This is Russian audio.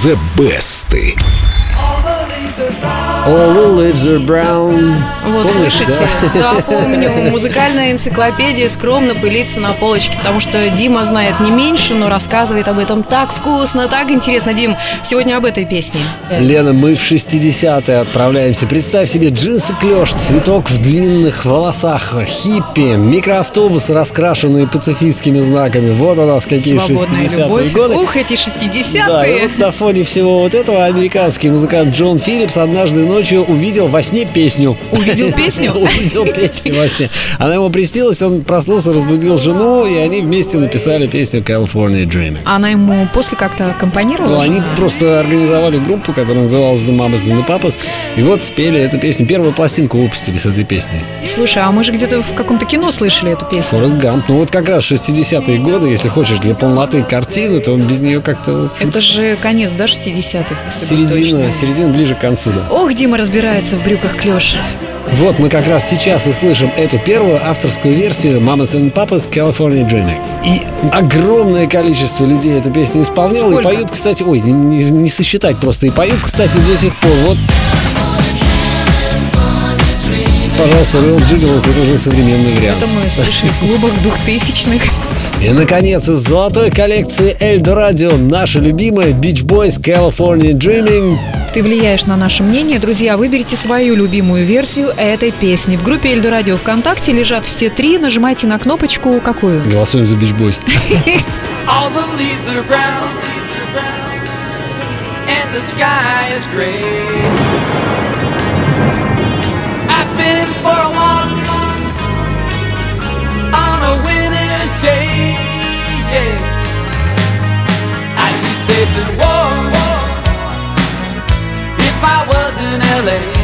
The Best. All the leaves are brown. Вот Помнишь, слышите? да? Да? помню. Музыкальная энциклопедия скромно пылится на полочке, потому что Дима знает не меньше, но рассказывает об этом так вкусно, так интересно. Дим, сегодня об этой песне. Лена, мы в 60-е отправляемся. Представь себе джинсы клеш, цветок в длинных волосах, хиппи, микроавтобус, раскрашенный пацифистскими знаками. Вот у нас какие Свободная 60-е любовь. годы. Ух, эти Да, и 60-е. вот на фоне всего вот этого американский музыкант Джон Филлипс однажды ночью увидел во сне песню. Увидел песню? Увидел песню во сне. Она ему приснилась, он проснулся, разбудил жену, и они вместе написали песню California Dreaming. Она ему после как-то аккомпанировала? Ну, они просто организовали группу, которая называлась The Mamas and the Papas, и вот спели эту песню. Первую пластинку выпустили с этой песней. Слушай, а мы же где-то в каком-то кино слышали эту песню. Форест Гамп. Ну вот как раз 60-е годы, если хочешь, для полноты картины, то без нее как-то Это же конец, да, 60-х? если быть середина, середина ближе к концу, да. Ох, Дима разбирается в брюках клеш. Вот мы как раз сейчас и слышим эту первую авторскую версию Mamas and Papas California Dreaming. И огромное количество людей эту песню исполняло. Сколько? И поют, кстати, ой, не, не- не сосчитать просто. И поют, кстати, до сих пор. Вот. Пожалуйста, Real Jiggles это уже современный вариант. Это мы слышали в клубах двухтысячных. И, наконец, из золотой коллекции Эльдо Радио наша любимая Beach Boys California Dreaming ты влияешь на наше мнение. Друзья, выберите свою любимую версию этой песни. В группе Эльдорадио ВКонтакте лежат все три. Нажимайте на кнопочку какую? Голосуем за Бич Бойс. For a while. LA